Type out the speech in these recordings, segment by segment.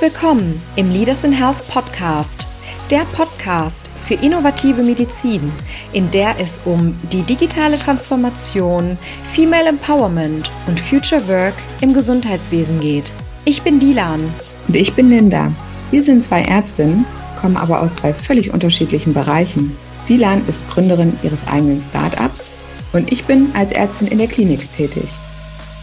Willkommen im Leaders in Health Podcast, der Podcast für innovative Medizin, in der es um die digitale Transformation, Female Empowerment und Future Work im Gesundheitswesen geht. Ich bin Dilan. Und ich bin Linda. Wir sind zwei Ärztinnen, kommen aber aus zwei völlig unterschiedlichen Bereichen. Dilan ist Gründerin ihres eigenen Startups und ich bin als Ärztin in der Klinik tätig.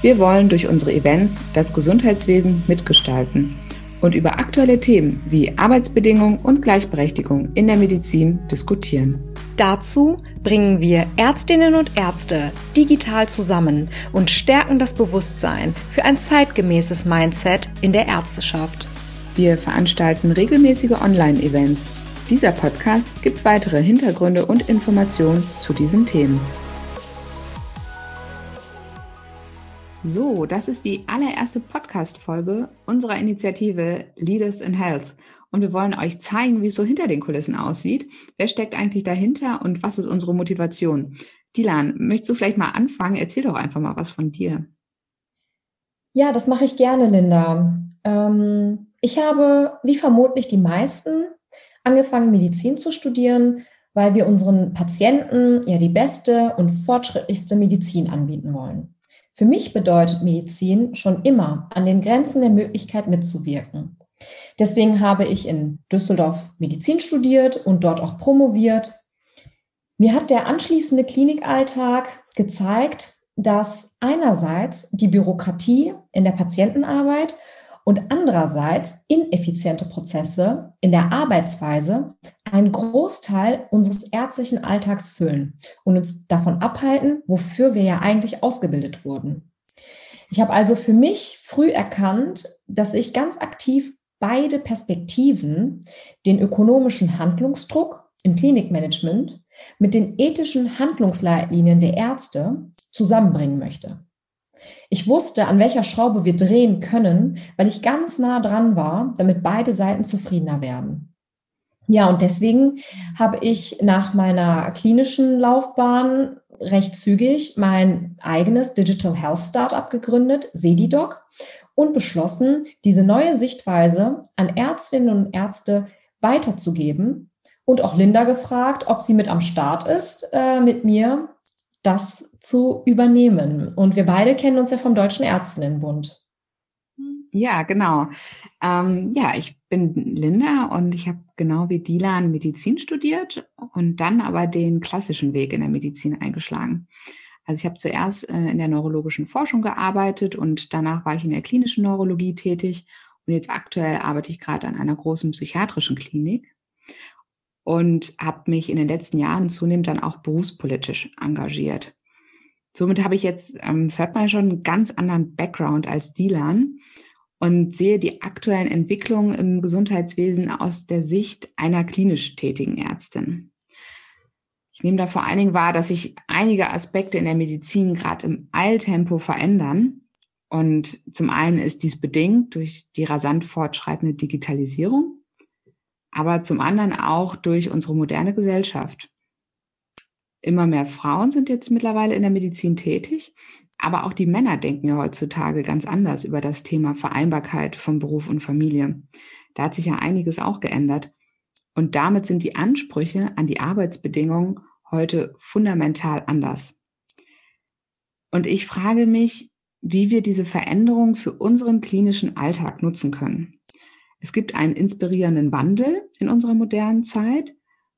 Wir wollen durch unsere Events das Gesundheitswesen mitgestalten und über aktuelle Themen wie Arbeitsbedingungen und Gleichberechtigung in der Medizin diskutieren. Dazu bringen wir Ärztinnen und Ärzte digital zusammen und stärken das Bewusstsein für ein zeitgemäßes Mindset in der Ärzteschaft. Wir veranstalten regelmäßige Online-Events. Dieser Podcast gibt weitere Hintergründe und Informationen zu diesen Themen. So, das ist die allererste Podcast-Folge unserer Initiative Leaders in Health. Und wir wollen euch zeigen, wie es so hinter den Kulissen aussieht. Wer steckt eigentlich dahinter und was ist unsere Motivation? Dilan, möchtest du vielleicht mal anfangen? Erzähl doch einfach mal was von dir. Ja, das mache ich gerne, Linda. Ähm, ich habe, wie vermutlich die meisten, angefangen, Medizin zu studieren, weil wir unseren Patienten ja die beste und fortschrittlichste Medizin anbieten wollen. Für mich bedeutet Medizin schon immer, an den Grenzen der Möglichkeit mitzuwirken. Deswegen habe ich in Düsseldorf Medizin studiert und dort auch promoviert. Mir hat der anschließende Klinikalltag gezeigt, dass einerseits die Bürokratie in der Patientenarbeit und andererseits ineffiziente Prozesse in der Arbeitsweise einen Großteil unseres ärztlichen Alltags füllen und uns davon abhalten, wofür wir ja eigentlich ausgebildet wurden. Ich habe also für mich früh erkannt, dass ich ganz aktiv beide Perspektiven, den ökonomischen Handlungsdruck im Klinikmanagement mit den ethischen Handlungsleitlinien der Ärzte zusammenbringen möchte. Ich wusste, an welcher Schraube wir drehen können, weil ich ganz nah dran war, damit beide Seiten zufriedener werden. Ja, und deswegen habe ich nach meiner klinischen Laufbahn recht zügig mein eigenes Digital Health Startup gegründet, Sedidoc, und beschlossen, diese neue Sichtweise an Ärztinnen und Ärzte weiterzugeben und auch Linda gefragt, ob sie mit am Start ist äh, mit mir das zu übernehmen. Und wir beide kennen uns ja vom Deutschen Ärztinnenbund. Ja, genau. Ähm, ja, ich bin Linda und ich habe genau wie Dilan Medizin studiert und dann aber den klassischen Weg in der Medizin eingeschlagen. Also ich habe zuerst äh, in der neurologischen Forschung gearbeitet und danach war ich in der klinischen Neurologie tätig und jetzt aktuell arbeite ich gerade an einer großen psychiatrischen Klinik und habe mich in den letzten Jahren zunehmend dann auch berufspolitisch engagiert. Somit habe ich jetzt, ähm, das hört man schon, einen ganz anderen Background als Dilan und sehe die aktuellen Entwicklungen im Gesundheitswesen aus der Sicht einer klinisch tätigen Ärztin. Ich nehme da vor allen Dingen wahr, dass sich einige Aspekte in der Medizin gerade im Eiltempo verändern. Und zum einen ist dies bedingt durch die rasant fortschreitende Digitalisierung aber zum anderen auch durch unsere moderne Gesellschaft. Immer mehr Frauen sind jetzt mittlerweile in der Medizin tätig, aber auch die Männer denken ja heutzutage ganz anders über das Thema Vereinbarkeit von Beruf und Familie. Da hat sich ja einiges auch geändert. Und damit sind die Ansprüche an die Arbeitsbedingungen heute fundamental anders. Und ich frage mich, wie wir diese Veränderung für unseren klinischen Alltag nutzen können. Es gibt einen inspirierenden Wandel in unserer modernen Zeit.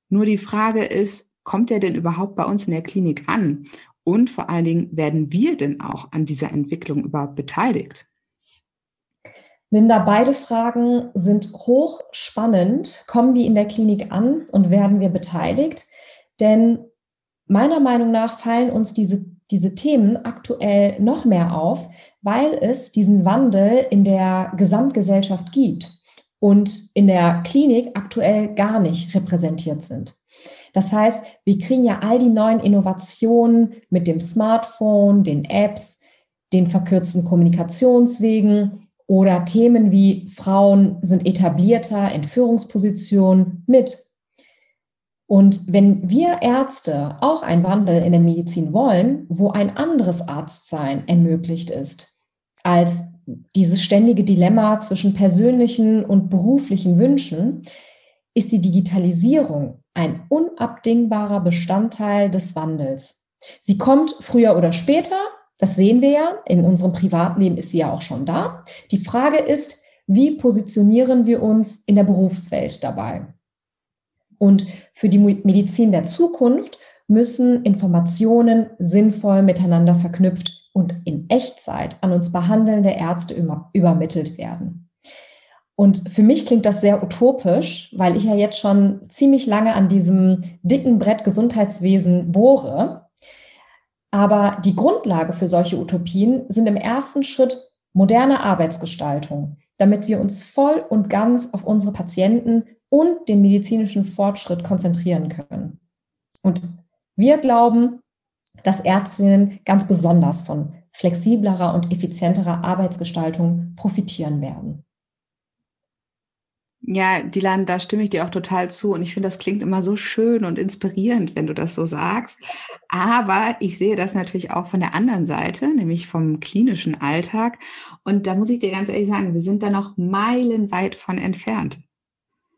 Nur die Frage ist, kommt er denn überhaupt bei uns in der Klinik an? Und vor allen Dingen, werden wir denn auch an dieser Entwicklung überhaupt beteiligt? Linda, beide Fragen sind hochspannend. Kommen die in der Klinik an und werden wir beteiligt? Denn meiner Meinung nach fallen uns diese, diese Themen aktuell noch mehr auf, weil es diesen Wandel in der Gesamtgesellschaft gibt und in der Klinik aktuell gar nicht repräsentiert sind. Das heißt, wir kriegen ja all die neuen Innovationen mit dem Smartphone, den Apps, den verkürzten Kommunikationswegen oder Themen wie Frauen sind etablierter in Führungspositionen mit. Und wenn wir Ärzte auch einen Wandel in der Medizin wollen, wo ein anderes Arztsein ermöglicht ist, als dieses ständige Dilemma zwischen persönlichen und beruflichen Wünschen, ist die Digitalisierung ein unabdingbarer Bestandteil des Wandels. Sie kommt früher oder später, das sehen wir ja, in unserem Privatleben ist sie ja auch schon da. Die Frage ist, wie positionieren wir uns in der Berufswelt dabei? Und für die Medizin der Zukunft müssen Informationen sinnvoll miteinander verknüpft und in Echtzeit an uns behandelnde Ärzte übermittelt werden. Und für mich klingt das sehr utopisch, weil ich ja jetzt schon ziemlich lange an diesem dicken Brett Gesundheitswesen bohre. Aber die Grundlage für solche Utopien sind im ersten Schritt moderne Arbeitsgestaltung, damit wir uns voll und ganz auf unsere Patienten und den medizinischen Fortschritt konzentrieren können. Und wir glauben, dass Ärztinnen ganz besonders von flexiblerer und effizienterer Arbeitsgestaltung profitieren werden. Ja, Dilan, da stimme ich dir auch total zu. Und ich finde, das klingt immer so schön und inspirierend, wenn du das so sagst. Aber ich sehe das natürlich auch von der anderen Seite, nämlich vom klinischen Alltag. Und da muss ich dir ganz ehrlich sagen, wir sind da noch meilenweit von entfernt.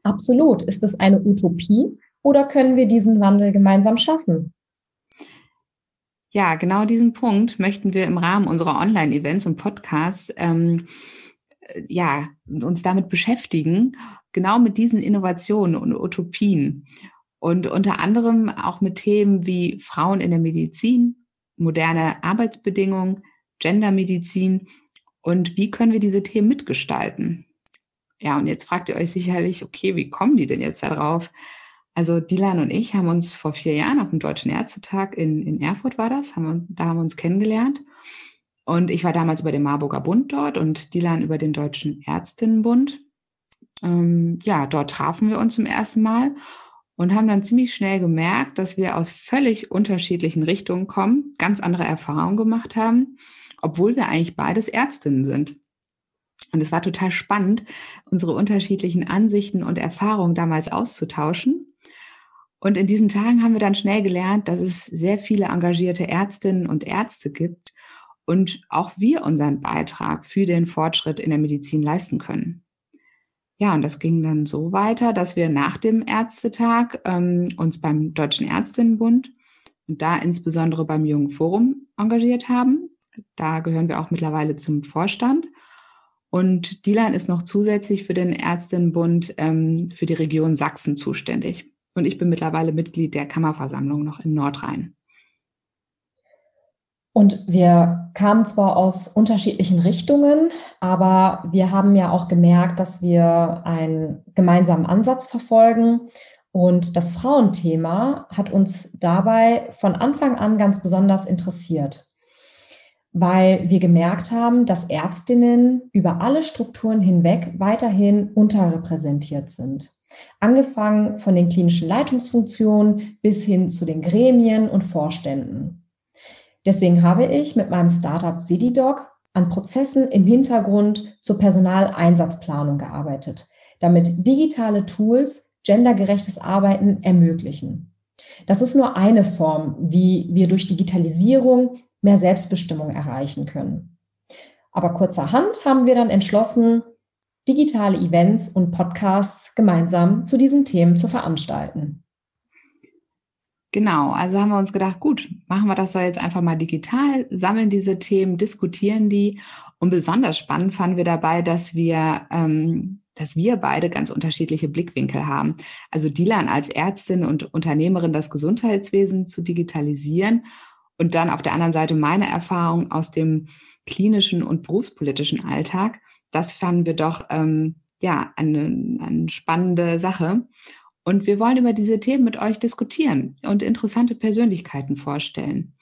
Absolut. Ist das eine Utopie oder können wir diesen Wandel gemeinsam schaffen? Ja, genau diesen Punkt möchten wir im Rahmen unserer Online-Events und Podcasts ähm, ja, uns damit beschäftigen, genau mit diesen Innovationen und Utopien. Und unter anderem auch mit Themen wie Frauen in der Medizin, moderne Arbeitsbedingungen, Gendermedizin und wie können wir diese Themen mitgestalten. Ja, und jetzt fragt ihr euch sicherlich, okay, wie kommen die denn jetzt darauf? Also Dilan und ich haben uns vor vier Jahren auf dem Deutschen Ärztetag in, in Erfurt war das, haben da haben wir uns kennengelernt. Und ich war damals über den Marburger Bund dort und Dilan über den Deutschen Ärztinnenbund. Ähm, ja, dort trafen wir uns zum ersten Mal und haben dann ziemlich schnell gemerkt, dass wir aus völlig unterschiedlichen Richtungen kommen, ganz andere Erfahrungen gemacht haben, obwohl wir eigentlich beides Ärztinnen sind. Und es war total spannend, unsere unterschiedlichen Ansichten und Erfahrungen damals auszutauschen. Und in diesen Tagen haben wir dann schnell gelernt, dass es sehr viele engagierte Ärztinnen und Ärzte gibt und auch wir unseren Beitrag für den Fortschritt in der Medizin leisten können. Ja, und das ging dann so weiter, dass wir nach dem Ärztetag ähm, uns beim Deutschen Ärztinnenbund und da insbesondere beim Jungen Forum engagiert haben. Da gehören wir auch mittlerweile zum Vorstand. Und Dilan ist noch zusätzlich für den Ärztinnenbund ähm, für die Region Sachsen zuständig. Und ich bin mittlerweile Mitglied der Kammerversammlung noch in Nordrhein. Und wir kamen zwar aus unterschiedlichen Richtungen, aber wir haben ja auch gemerkt, dass wir einen gemeinsamen Ansatz verfolgen. Und das Frauenthema hat uns dabei von Anfang an ganz besonders interessiert weil wir gemerkt haben, dass Ärztinnen über alle Strukturen hinweg weiterhin unterrepräsentiert sind. Angefangen von den klinischen Leitungsfunktionen bis hin zu den Gremien und Vorständen. Deswegen habe ich mit meinem Startup SidiDoc an Prozessen im Hintergrund zur Personaleinsatzplanung gearbeitet, damit digitale Tools gendergerechtes Arbeiten ermöglichen. Das ist nur eine Form, wie wir durch Digitalisierung mehr Selbstbestimmung erreichen können. Aber kurzerhand haben wir dann entschlossen, digitale Events und Podcasts gemeinsam zu diesen Themen zu veranstalten. Genau, also haben wir uns gedacht, gut, machen wir das doch jetzt einfach mal digital, sammeln diese Themen, diskutieren die. Und besonders spannend fanden wir dabei, dass wir, ähm, dass wir beide ganz unterschiedliche Blickwinkel haben. Also Dilan als Ärztin und Unternehmerin das Gesundheitswesen zu digitalisieren und dann auf der anderen Seite meine Erfahrung aus dem klinischen und berufspolitischen Alltag. Das fanden wir doch ähm, ja eine, eine spannende Sache. Und wir wollen über diese Themen mit euch diskutieren und interessante Persönlichkeiten vorstellen.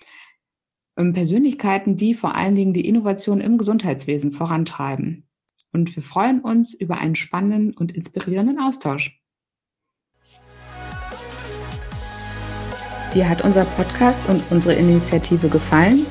Ähm, Persönlichkeiten, die vor allen Dingen die Innovation im Gesundheitswesen vorantreiben. Und wir freuen uns über einen spannenden und inspirierenden Austausch. Dir hat unser Podcast und unsere Initiative gefallen?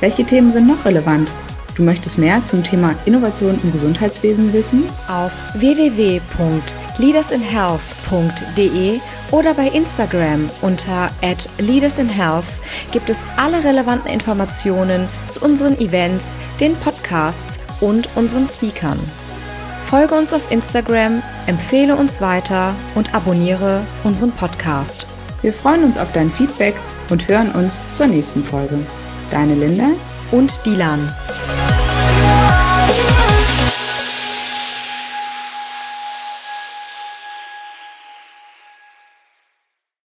Welche Themen sind noch relevant? Du möchtest mehr zum Thema Innovation im Gesundheitswesen wissen? Auf www.leadersinhealth.de oder bei Instagram unter @leadersinhealth gibt es alle relevanten Informationen zu unseren Events, den Podcasts und unseren Speakern. Folge uns auf Instagram, empfehle uns weiter und abonniere unseren Podcast. Wir freuen uns auf dein Feedback und hören uns zur nächsten Folge. Deine Linda und Dilan.